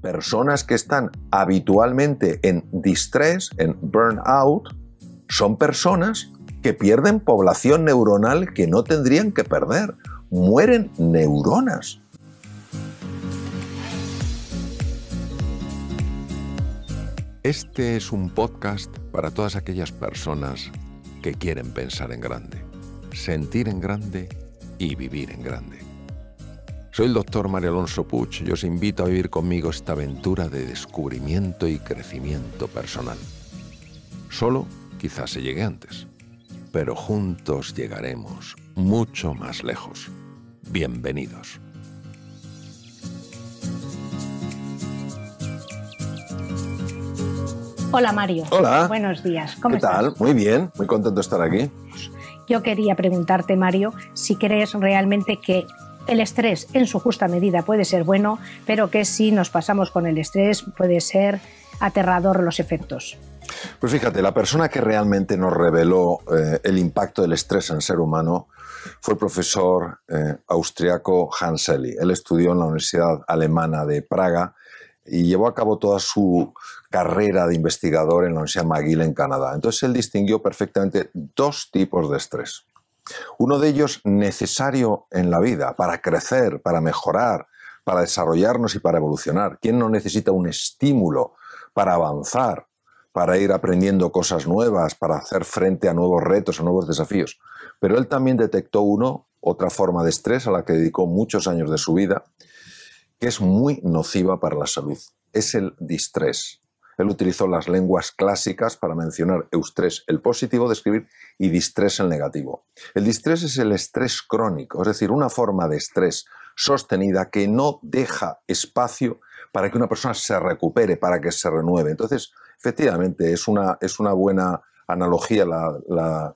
personas que están habitualmente en distress, en burnout, son personas que pierden población neuronal que no tendrían que perder. Mueren neuronas. Este es un podcast para todas aquellas personas que quieren pensar en grande, sentir en grande y vivir en grande. Soy el doctor Mario Alonso Puch y os invito a vivir conmigo esta aventura de descubrimiento y crecimiento personal. Solo quizás se llegue antes, pero juntos llegaremos mucho más lejos. Bienvenidos. Hola Mario. Hola. Buenos días. ¿Cómo ¿Qué tal? estás? Muy bien, muy contento de estar aquí. Yo quería preguntarte, Mario, si crees realmente que el estrés en su justa medida puede ser bueno, pero que si nos pasamos con el estrés puede ser aterrador los efectos. Pues fíjate, la persona que realmente nos reveló eh, el impacto del estrés en el ser humano fue el profesor eh, austriaco Hans Eli. Él estudió en la Universidad Alemana de Praga y llevó a cabo toda su carrera de investigador en la Universidad McGill en Canadá. Entonces él distinguió perfectamente dos tipos de estrés. Uno de ellos necesario en la vida para crecer, para mejorar, para desarrollarnos y para evolucionar. ¿Quién no necesita un estímulo para avanzar, para ir aprendiendo cosas nuevas, para hacer frente a nuevos retos, a nuevos desafíos? Pero él también detectó uno, otra forma de estrés a la que dedicó muchos años de su vida, que es muy nociva para la salud. Es el distrés. Él utilizó las lenguas clásicas para mencionar eustrés, el positivo de y distrés, el negativo. El distrés es el estrés crónico, es decir, una forma de estrés sostenida que no deja espacio para que una persona se recupere, para que se renueve. Entonces, efectivamente, es una, es una buena analogía la, la,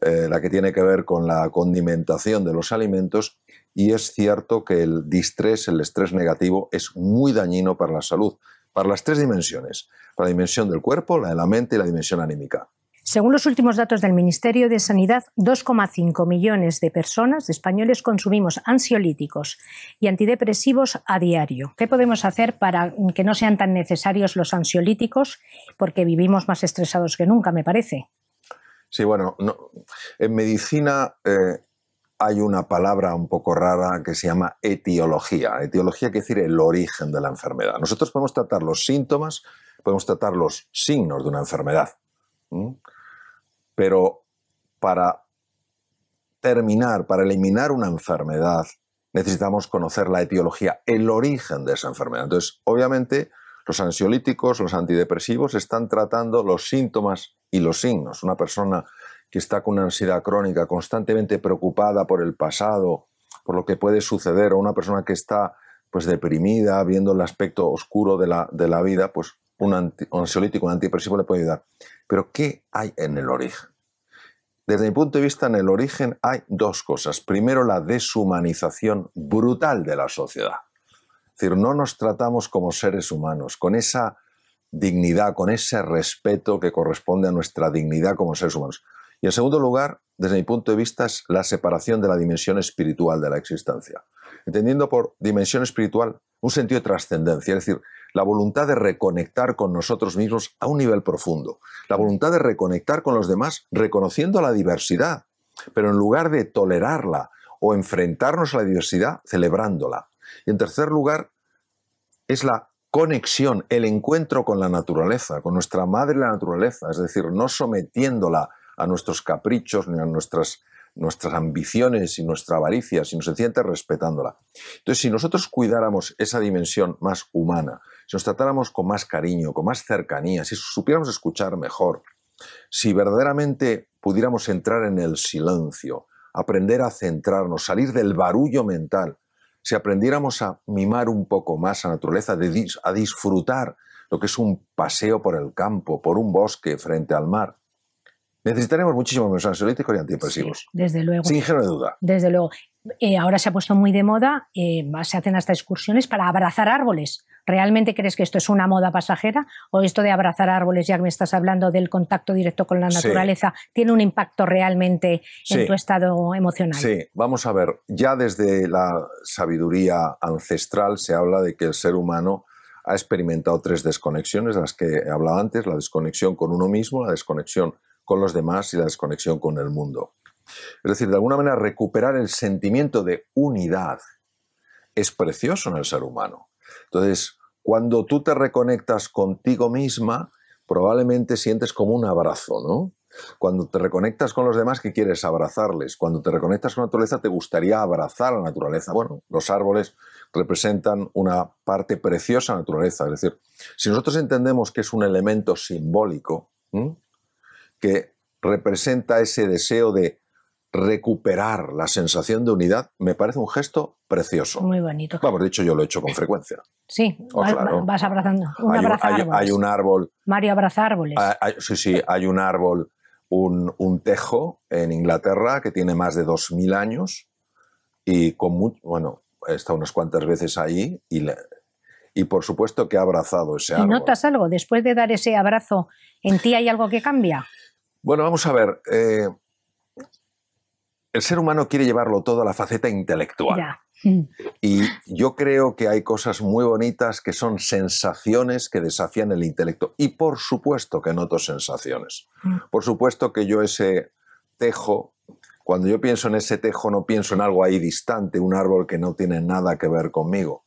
eh, la que tiene que ver con la condimentación de los alimentos y es cierto que el distrés, el estrés negativo, es muy dañino para la salud, para las tres dimensiones, para la dimensión del cuerpo, la de la mente y la dimensión anímica. Según los últimos datos del Ministerio de Sanidad, 2,5 millones de personas, de españoles, consumimos ansiolíticos y antidepresivos a diario. ¿Qué podemos hacer para que no sean tan necesarios los ansiolíticos? Porque vivimos más estresados que nunca, me parece. Sí, bueno, no, en medicina eh, hay una palabra un poco rara que se llama etiología. Etiología quiere decir el origen de la enfermedad. Nosotros podemos tratar los síntomas, podemos tratar los signos de una enfermedad. Pero para terminar, para eliminar una enfermedad, necesitamos conocer la etiología, el origen de esa enfermedad. Entonces, obviamente, los ansiolíticos, los antidepresivos están tratando los síntomas y los signos. Una persona que está con una ansiedad crónica, constantemente preocupada por el pasado, por lo que puede suceder, o una persona que está pues deprimida, viendo el aspecto oscuro de la, de la vida, pues un, anti, un ansiolítico, un antidepresivo le puede ayudar. Pero ¿qué hay en el origen? Desde mi punto de vista, en el origen hay dos cosas. Primero, la deshumanización brutal de la sociedad. Es decir, no nos tratamos como seres humanos, con esa dignidad, con ese respeto que corresponde a nuestra dignidad como seres humanos. Y en segundo lugar, desde mi punto de vista, es la separación de la dimensión espiritual de la existencia. Entendiendo por dimensión espiritual un sentido de trascendencia, es decir, la voluntad de reconectar con nosotros mismos a un nivel profundo, la voluntad de reconectar con los demás reconociendo la diversidad, pero en lugar de tolerarla o enfrentarnos a la diversidad, celebrándola. Y en tercer lugar, es la conexión, el encuentro con la naturaleza, con nuestra madre la naturaleza, es decir, no sometiéndola a nuestros caprichos ni a nuestras, nuestras ambiciones y nuestra avaricia, sino sencillamente respetándola. Entonces, si nosotros cuidáramos esa dimensión más humana, si nos tratáramos con más cariño, con más cercanía, si supiéramos escuchar mejor, si verdaderamente pudiéramos entrar en el silencio, aprender a centrarnos, salir del barullo mental, si aprendiéramos a mimar un poco más a la naturaleza, a disfrutar lo que es un paseo por el campo, por un bosque frente al mar, necesitaremos muchísimo menos ansiolíticos y antidepresivos. Sí, desde luego. Sin género de duda. Desde luego. Eh, ahora se ha puesto muy de moda, eh, se hacen hasta excursiones para abrazar árboles. ¿Realmente crees que esto es una moda pasajera? ¿O esto de abrazar árboles, ya que me estás hablando del contacto directo con la naturaleza, sí. tiene un impacto realmente en tu estado emocional? Sí, vamos a ver, ya desde la sabiduría ancestral se habla de que el ser humano ha experimentado tres desconexiones, las que he hablado antes, la desconexión con uno mismo, la desconexión con los demás y la desconexión con el mundo. Es decir, de alguna manera recuperar el sentimiento de unidad es precioso en el ser humano. Entonces, cuando tú te reconectas contigo misma, probablemente sientes como un abrazo, ¿no? Cuando te reconectas con los demás, ¿qué quieres? Abrazarles. Cuando te reconectas con la naturaleza, te gustaría abrazar a la naturaleza. Bueno, los árboles representan una parte preciosa de la naturaleza. Es decir, si nosotros entendemos que es un elemento simbólico que representa ese deseo de recuperar la sensación de unidad, me parece un gesto precioso. Muy bonito. Vamos, de hecho yo lo he hecho con frecuencia. Sí, Oh, claro. vas abrazando. Un hay, un, abraza hay- árboles. hay un árbol, Mario abraza árboles. hay- hay- sí, sí, hay un árbol, un, un tejo en Inglaterra que tiene más de 2.000 años y con mucho, bueno, he estado unas cuantas veces ahí y, le- y por supuesto que ha abrazado ese ¿Y árbol. notas algo? Después de dar ese abrazo, ¿en ti hay algo que cambia? Bueno, vamos a ver. eh, el ser humano quiere llevarlo todo a la faceta intelectual. Ya. Mm. Y yo creo que hay cosas muy bonitas que son sensaciones que desafían el intelecto. Y por supuesto que noto sensaciones. Mm. Por supuesto que yo ese tejo, cuando yo pienso en ese tejo no pienso en algo ahí distante, un árbol que no tiene nada que ver conmigo.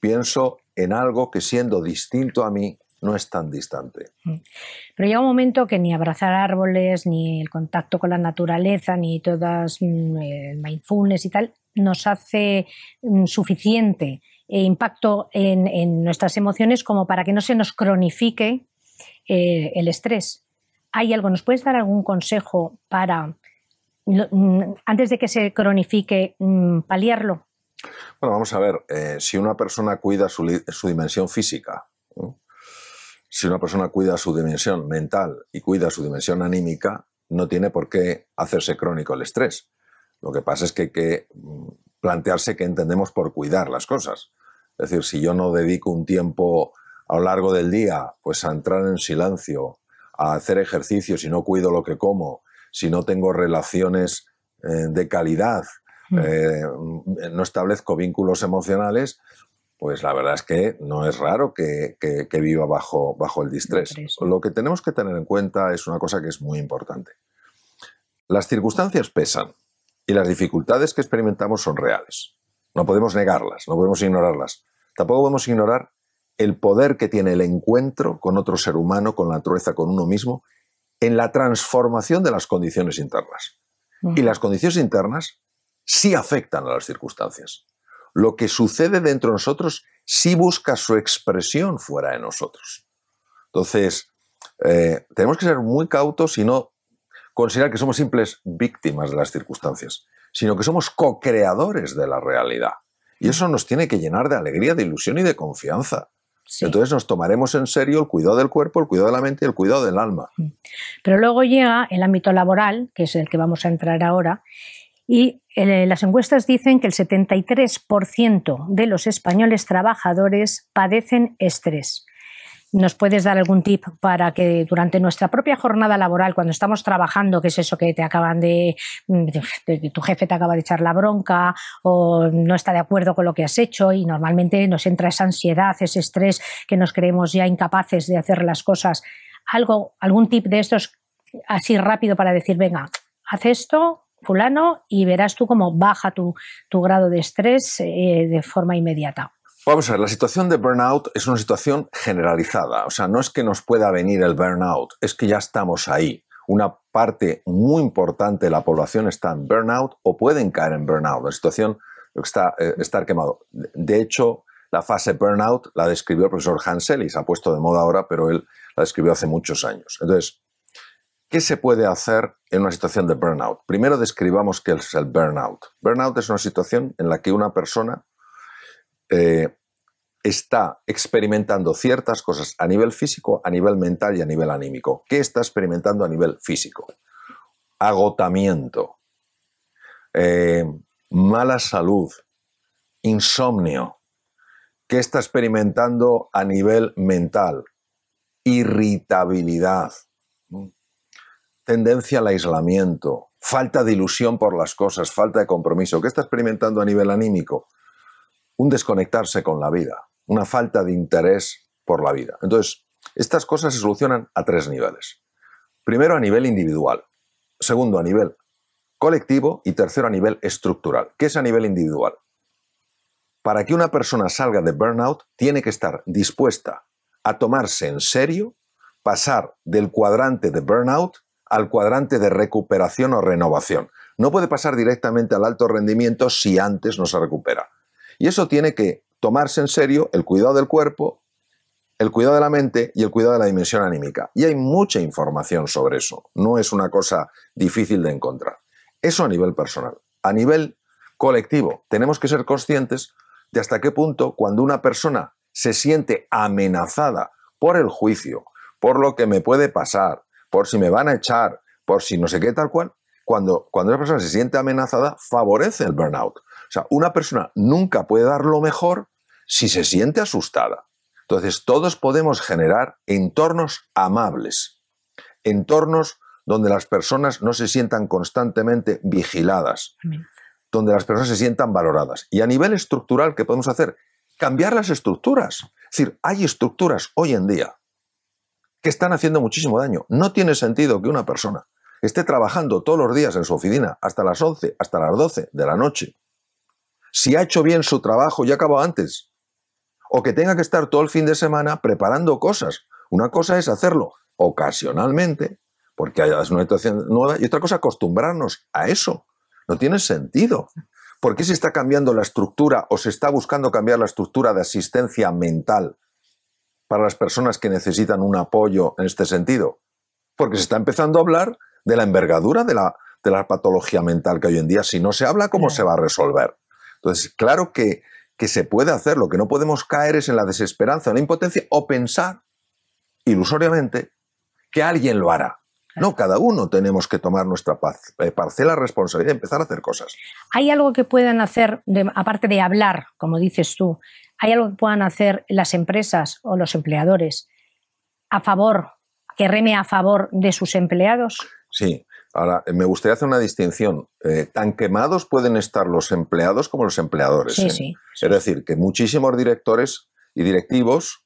Pienso en algo que siendo distinto a mí no es tan distante. Pero llega un momento que ni abrazar árboles, ni el contacto con la naturaleza, ni todas mm, el mindfulness y tal, nos hace mm, suficiente eh, impacto en, en nuestras emociones como para que no se nos cronifique eh, el estrés. ¿Hay algo? ¿Nos puedes dar algún consejo para, mm, antes de que se cronifique, mm, paliarlo? Bueno, vamos a ver, eh, si una persona cuida su, su dimensión física, ¿no? Si una persona cuida su dimensión mental y cuida su dimensión anímica, no tiene por qué hacerse crónico el estrés. Lo que pasa es que hay que mm, plantearse qué entendemos por cuidar las cosas. Es decir, si yo no dedico un tiempo a lo largo del día pues a entrar en silencio, a hacer ejercicio, si no cuido lo que como, si no tengo relaciones eh, de calidad, Mm. eh, no establezco vínculos emocionales, pues la verdad es que no es raro que, que- que viva bajo, bajo el distrés. Lo que tenemos que tener en cuenta es una cosa que es muy importante. Las circunstancias pesan y las dificultades que experimentamos son reales. No podemos negarlas, no podemos ignorarlas. Tampoco podemos ignorar el poder que tiene el encuentro con otro ser humano, con la naturaleza, con uno mismo, en la transformación de las condiciones internas. Y las condiciones internas sí afectan a las circunstancias. Lo que sucede dentro de nosotros sí busca su expresión fuera de nosotros. Entonces, eh, tenemos que ser muy cautos y no considerar que somos simples víctimas de las circunstancias, sino que somos co-creadores de la realidad. Y eso nos tiene que llenar de alegría, de ilusión y de confianza. Sí. Entonces nos tomaremos en serio el cuidado del cuerpo, el cuidado de la mente y el cuidado del alma. Pero luego llega el ámbito laboral, que es el que vamos a entrar ahora, y eh, las encuestas dicen que el 73% de los españoles trabajadores padecen estrés. ¿Nos puedes dar algún tip para que durante nuestra propia jornada laboral, cuando estamos trabajando, que es eso que te acaban de- de- tu jefe te acaba de echar la bronca o no está de acuerdo con lo que has hecho y normalmente nos entra esa ansiedad, ese estrés que nos creemos ya incapaces de hacer las cosas? Algo, algún tip de estos así rápido para decir, venga, haz esto, fulano, y verás tú cómo baja tu, tu grado de estrés eh, de forma inmediata. Vamos a ver, la situación de burnout es una situación generalizada. O sea, no es que nos pueda venir el burnout, es que ya estamos ahí. Una parte muy importante de la población está en burnout o pueden caer en burnout. La situación está eh, estar quemado. De- hecho, la fase burnout la describió el profesor Hansel y se ha puesto de moda ahora, pero él la describió hace muchos años. Entonces, ¿qué se puede hacer en una situación de burnout? Primero describamos qué es el burnout. Burnout es una situación en la que una persona eh, está experimentando ciertas cosas a nivel físico, a nivel mental y a nivel anímico. ¿Qué está experimentando a nivel físico? Agotamiento, eh, mala salud, insomnio. ¿Qué está experimentando a nivel mental? Irritabilidad, tendencia al aislamiento, falta de ilusión por las cosas, falta de compromiso. ¿Qué está experimentando a nivel anímico? un desconectarse con la vida. una falta de interés por la vida. Entonces, estas cosas se solucionan a tres niveles. Primero a nivel individual, segundo a nivel colectivo y tercero a nivel estructural. ¿Qué es a nivel individual? Para que una persona salga de burnout, tiene que estar dispuesta a tomarse en serio, pasar del cuadrante de burnout al cuadrante de recuperación o renovación. No puede pasar directamente al alto rendimiento si antes no se recupera. Y eso tiene que tomarse en serio el cuidado del cuerpo, el cuidado de la mente y el cuidado de la dimensión anímica. Y hay mucha información sobre eso. No es una cosa difícil de encontrar. Eso a nivel personal. A nivel colectivo, tenemos que ser conscientes de hasta qué punto cuando una persona se siente amenazada por el juicio, por lo que me puede pasar, por si me van a echar, por si no sé qué tal cual, cuando, cuando una persona se siente amenazada, favorece el burnout. O sea, una persona nunca puede dar lo mejor si se siente asustada. Entonces, todos podemos generar entornos amables, entornos donde las personas no se sientan constantemente vigiladas, donde las personas se sientan valoradas. Y a nivel estructural, ¿qué podemos hacer? Cambiar las estructuras. Es decir, hay estructuras hoy en día que están haciendo muchísimo daño. No tiene sentido que una persona esté trabajando todos los días en su oficina hasta las 11, hasta las 12 de la noche. Si ha hecho bien su trabajo y acabó antes. O que tenga que estar todo el fin de semana preparando cosas. Una cosa es hacerlo ocasionalmente porque hay una situación nueva, y otra cosa, acostumbrarnos a eso. No tiene sentido. ¿Por qué se está cambiando la estructura o se está buscando cambiar la estructura de asistencia mental para las personas que necesitan un apoyo en este sentido? Porque se está empezando a hablar de la envergadura de la, de la patología mental que hoy en día, si no se habla, ¿cómo se va a resolver? Entonces, claro que, que se puede hacer, lo que no podemos caer es en la desesperanza, en la impotencia o pensar ilusoriamente que alguien lo hará. No, cada uno tenemos que tomar nuestra eh, parcela responsabilidad y empezar a hacer cosas. ¿Hay algo que puedan hacer, aparte de hablar, como dices tú, hay algo que puedan hacer las empresas o los empleadores a favor, que reme a favor de sus empleados? Sí. Ahora, me gustaría hacer una distinción. Eh, tan quemados pueden estar los empleados como los empleadores. Sí, ¿eh? sí, Es decir, que muchísimos directores y directivos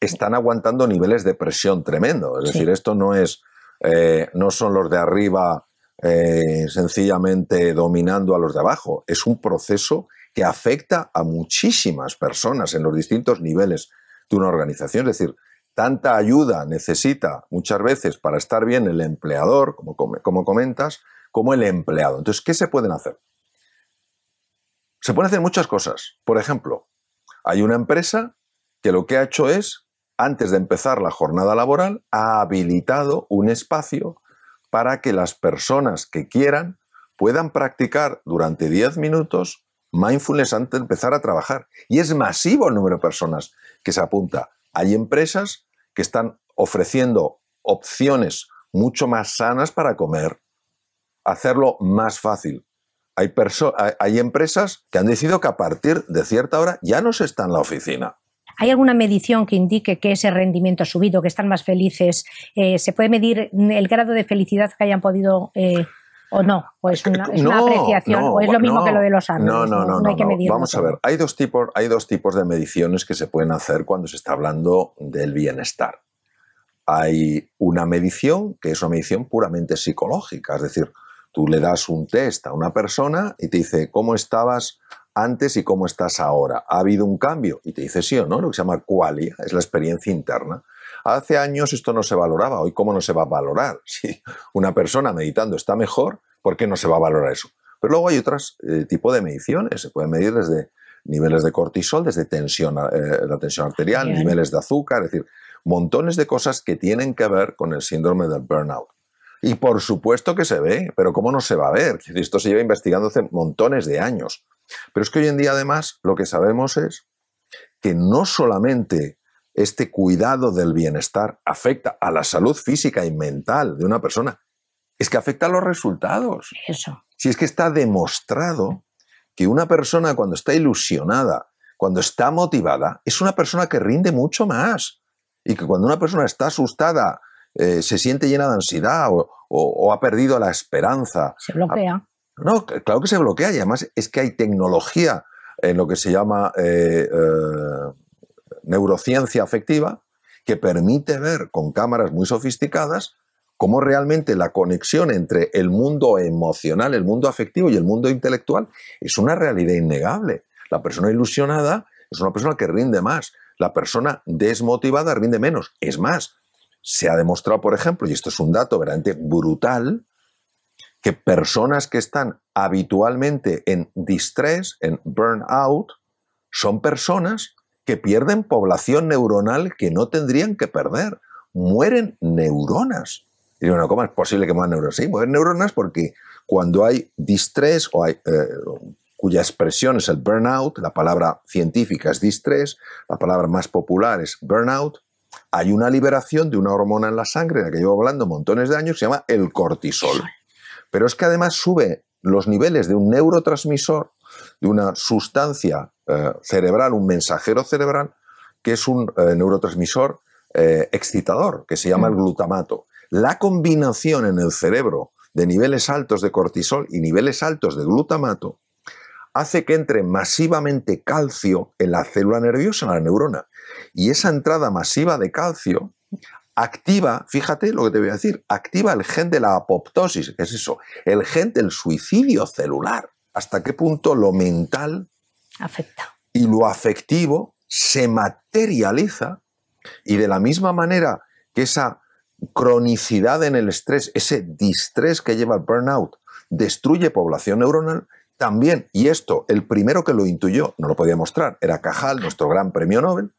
están aguantando niveles de presión tremendo. Es decir, esto no es, eh, no son los de arriba eh, sencillamente dominando a los de abajo. Es un proceso que afecta a muchísimas personas en los distintos niveles de una organización. Es decir, tanta ayuda necesita muchas veces para estar bien el empleador, como, como comentas, como el empleado. Entonces, ¿qué se pueden hacer? Se pueden hacer muchas cosas. Por ejemplo, hay una empresa que lo que ha hecho es antes de empezar la jornada laboral, ha habilitado un espacio para que las personas que quieran puedan practicar durante 10 minutos mindfulness antes de empezar a trabajar. Y es masivo el número de personas que se apunta. Hay empresas que están ofreciendo opciones mucho más sanas para comer, hacerlo más fácil. Hay, hay, empresas que han decidido que a partir de cierta hora ya no se está en la oficina. ¿Hay alguna medición que indique que ese rendimiento ha subido, que están más felices? Eh, ¿Se puede medir el grado de felicidad que hayan podido eh, o no? ¿O es una, apreciación? ¿O es lo mismo que lo de los años? No, no, no. hay que Vamos a ver, hay dos, tipos, hay dos tipos de mediciones que se pueden hacer cuando se está hablando del bienestar. Hay una medición que es una medición puramente psicológica, es decir, tú le das un test a una persona y te dice cómo estabas antes y cómo estás ahora. ¿Ha habido un cambio? Y te dice sí o no, lo que se llama qualia, es la experiencia interna. Hace años esto no se valoraba, hoy cómo no se va a valorar. Si una persona meditando está mejor, ¿por qué no se va a valorar eso? Pero luego hay otros eh, tipos de mediciones, se pueden medir desde niveles de cortisol, desde tensión, eh, la tensión arterial, niveles de azúcar, es decir, montones de cosas que tienen que ver con el síndrome del burnout. Y por supuesto que se ve, pero ¿cómo no se va a ver? Esto se lleva investigando hace montones de años. Pero es que hoy en día además lo que sabemos es que no solamente este cuidado del bienestar afecta a la salud física y mental de una persona, es que afecta a los resultados. Eso. Si es que está demostrado que una persona cuando está ilusionada, cuando está motivada, es una persona que rinde mucho más. Y que cuando una persona está asustada, eh, se siente llena de ansiedad o, ha perdido la esperanza. Se bloquea. No, claro que se bloquea y además es que hay tecnología en lo que se llama eh, eh, neurociencia afectiva, que permite ver con cámaras muy sofisticadas cómo realmente la conexión entre el mundo emocional, el mundo afectivo y el mundo intelectual es una realidad innegable. La persona ilusionada es una persona que rinde más, la persona desmotivada rinde menos. Es más, se ha demostrado, por ejemplo, y esto es un dato verdaderamente brutal, que personas que están habitualmente en distress, en burnout, son personas que pierden población neuronal que no tendrían que perder. Mueren neuronas. Y bueno, ¿cómo es posible que mueran neuronas? Sí, mueren neuronas porque cuando hay distress o hay, eh, cuya expresión es el burnout, la palabra científica es distress, la palabra más popular es burnout, hay una liberación de una hormona en la sangre, de la que llevo hablando montones de años, que se llama el cortisol. Pero es que además sube los niveles de un neurotransmisor, de una sustancia eh, cerebral, un mensajero cerebral, que es un eh, neurotransmisor eh, excitador, que se llama el glutamato. La combinación en el cerebro de niveles altos de cortisol y niveles altos de glutamato hace que entre masivamente calcio en la célula nerviosa, en la neurona. Y esa entrada masiva de calcio activa, fíjate lo que te voy a decir, activa el gen de la apoptosis, que es eso, el gen del suicidio celular. ¿Hasta qué punto lo mental afecta? Y lo afectivo se materializa y de la misma manera que esa cronicidad en el estrés, ese distrés que lleva el burnout, destruye población neuronal, también, y esto, el primero que lo intuyó, no lo podía mostrar, era Cajal, nuestro gran premio Nobel,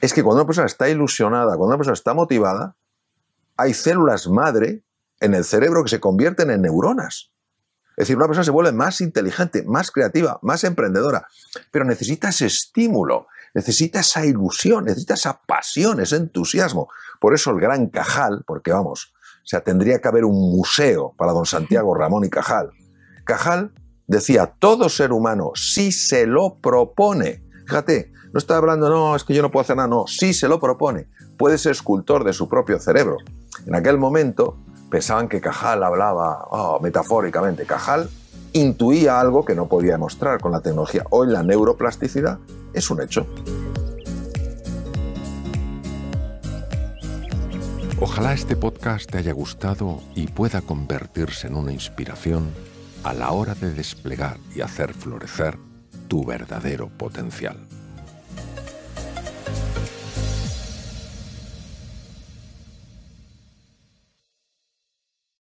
es que cuando una persona está ilusionada, cuando una persona está motivada, hay células madre en el cerebro que se convierten en neuronas. Es decir, una persona se vuelve más inteligente, más creativa, más emprendedora, pero necesita ese estímulo, necesita esa ilusión, necesita esa pasión, ese entusiasmo. Por eso el gran Cajal, porque vamos, o sea, tendría que haber un museo para don Santiago Ramón y Cajal. Cajal decía, todo ser humano, si se lo propone, fíjate, no está hablando, no, es que yo no puedo hacer nada, no, si se lo propone, puede ser escultor de su propio cerebro. En aquel momento pensaban que Cajal hablaba oh, metafóricamente. Cajal intuía algo que no podía demostrar con la tecnología. Hoy la neuroplasticidad es un hecho. Ojalá este podcast te haya gustado y pueda convertirse en una inspiración a la hora de desplegar y hacer florecer tu verdadero potencial.